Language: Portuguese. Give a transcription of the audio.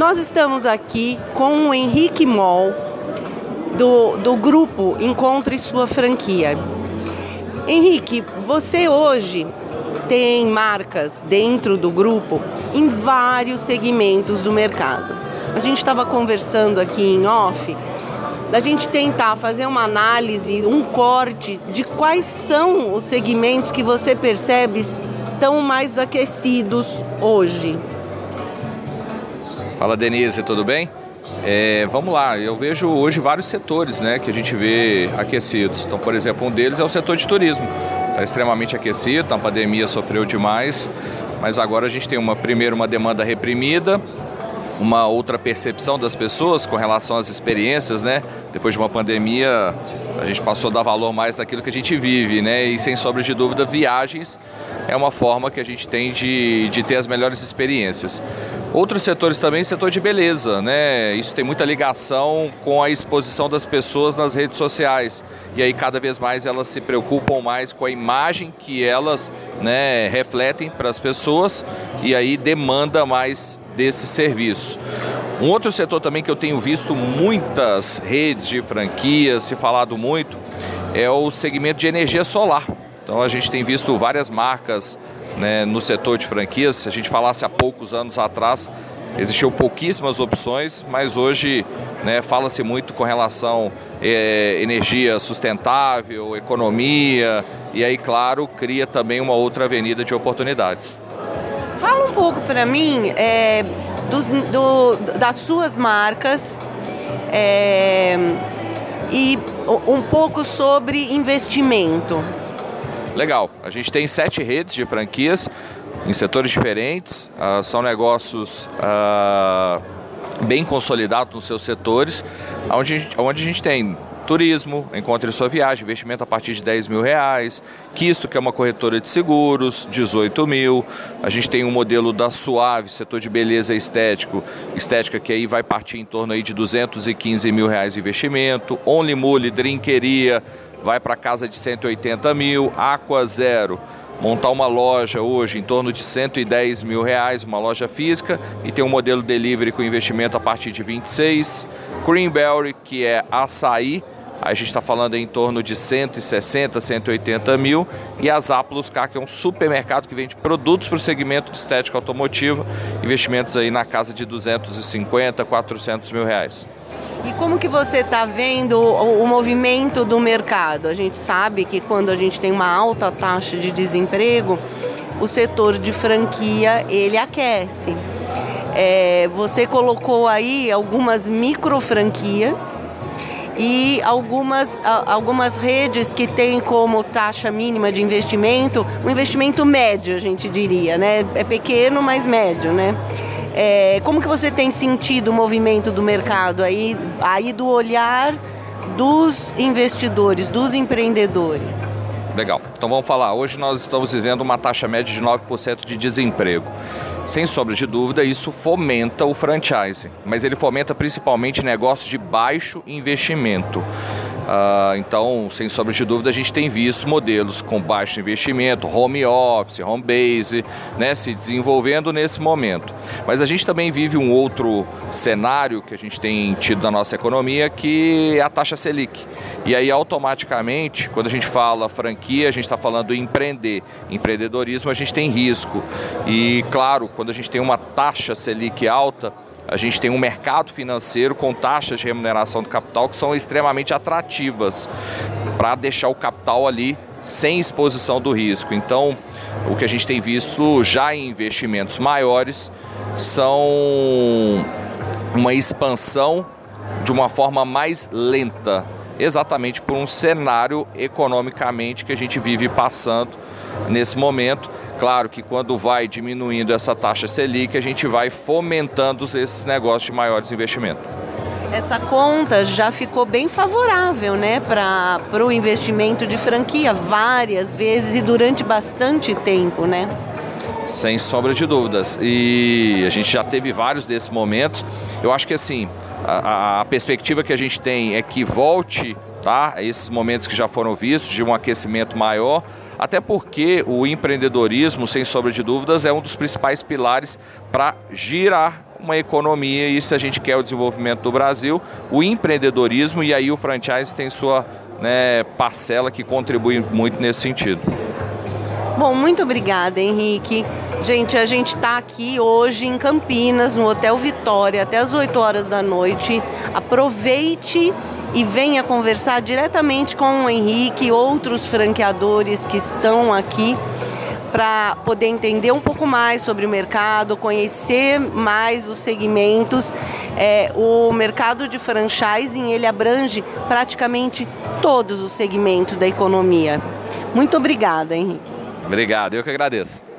Nós estamos aqui com o Henrique Moll, do, do grupo Encontre Sua Franquia. Henrique, você hoje tem marcas dentro do grupo em vários segmentos do mercado. A gente estava conversando aqui em off da gente tentar fazer uma análise, um corte de quais são os segmentos que você percebe estão mais aquecidos hoje. Fala Denise, tudo bem? É, vamos lá, eu vejo hoje vários setores né, que a gente vê aquecidos. Então, por exemplo, um deles é o setor de turismo. Está extremamente aquecido, a pandemia sofreu demais, mas agora a gente tem uma primeiro uma demanda reprimida, uma outra percepção das pessoas com relação às experiências, né? Depois de uma pandemia, a gente passou a dar valor mais naquilo que a gente vive, né? E sem sombra de dúvida, viagens é uma forma que a gente tem de, de ter as melhores experiências. Outros setores também, setor de beleza, né? Isso tem muita ligação com a exposição das pessoas nas redes sociais. E aí cada vez mais elas se preocupam mais com a imagem que elas né, refletem para as pessoas e aí demanda mais desse serviço. Um outro setor também que eu tenho visto muitas redes de franquias se falado muito é o segmento de energia solar. Então a gente tem visto várias marcas né, no setor de franquias. Se a gente falasse há poucos anos atrás, existiam pouquíssimas opções, mas hoje né, fala-se muito com relação é, energia sustentável, economia, e aí, claro, cria também uma outra avenida de oportunidades. Fala um pouco para mim é, dos, do, das suas marcas é, e um pouco sobre investimento. Legal, a gente tem sete redes de franquias em setores diferentes, uh, são negócios uh, bem consolidados nos seus setores, onde a gente, onde a gente tem turismo, encontre sua viagem, investimento a partir de 10 mil reais, Quisto, que é uma corretora de seguros, 18 mil, a gente tem um modelo da Suave, setor de beleza estético, estética que aí vai partir em torno aí de 215 mil reais de investimento, Only Mule, Drinqueria, vai para casa de 180 mil, Aqua Zero, montar uma loja hoje em torno de 110 mil reais, uma loja física, e tem um modelo delivery com investimento a partir de 26. Greenberry, que é açaí, a gente está falando em torno de 160, 180 mil. E a Zappos K, que é um supermercado que vende produtos para o segmento de estética automotiva, investimentos aí na casa de 250, 400 mil reais. E como que você está vendo o, o, movimento do mercado? A gente sabe que quando a gente tem uma alta taxa de desemprego, o setor de franquia ele aquece. É, você colocou aí algumas micro franquias e algumas, algumas redes que têm como taxa mínima de investimento um investimento médio, a gente diria, né? É pequeno, mas médio, né? É, como que você tem sentido o movimento do mercado aí, aí do olhar dos investidores, dos empreendedores? Legal. Então vamos falar. Hoje nós estamos vivendo uma taxa média de 9% de desemprego. Sem sombra de dúvida, isso fomenta o franchise, mas ele fomenta principalmente negócios de baixo investimento. Uh, então, sem sombra de dúvida, a gente tem visto modelos com baixo investimento, home office, home base, né, se desenvolvendo nesse momento. Mas a gente também vive um outro cenário que a gente tem tido na nossa economia, que é a taxa Selic. E aí, automaticamente, quando a gente fala franquia, a gente está falando empreender. Empreendedorismo, a gente tem risco. E, claro, quando a gente tem uma taxa Selic alta, a gente tem um mercado financeiro com taxas de remuneração do capital que são extremamente atrativas para deixar o capital ali sem exposição do risco. Então, o que a gente tem visto já em investimentos maiores são uma expansão de uma forma mais lenta, exatamente por um cenário economicamente que a gente vive passando nesse momento. Claro que quando vai diminuindo essa taxa Selic, a gente vai fomentando esses negócios de maiores investimentos. Essa conta já ficou bem favorável né, para o investimento de franquia várias vezes e durante bastante tempo, né? Sem sombra de dúvidas. E a gente já teve vários desses momentos. Eu acho que assim, a, a perspectiva que a gente tem é que volte tá, esses momentos que já foram vistos, de um aquecimento maior, até porque o empreendedorismo, sem sombra de dúvidas, é um dos principais pilares para girar uma economia e se a gente quer o desenvolvimento do Brasil, o empreendedorismo e aí o franchise tem sua né, parcela que contribui muito nesse sentido. Bom, muito obrigada, Henrique. Gente, a gente está aqui hoje em Campinas, no Hotel Vitória, até as 8 horas da noite. Aproveite e venha conversar diretamente com o Henrique e outros franqueadores que estão aqui para poder entender um pouco mais sobre o mercado, conhecer mais os segmentos. É, o mercado de franchising ele abrange praticamente todos os segmentos da economia. Muito obrigada, Henrique. Obrigado, eu que agradeço.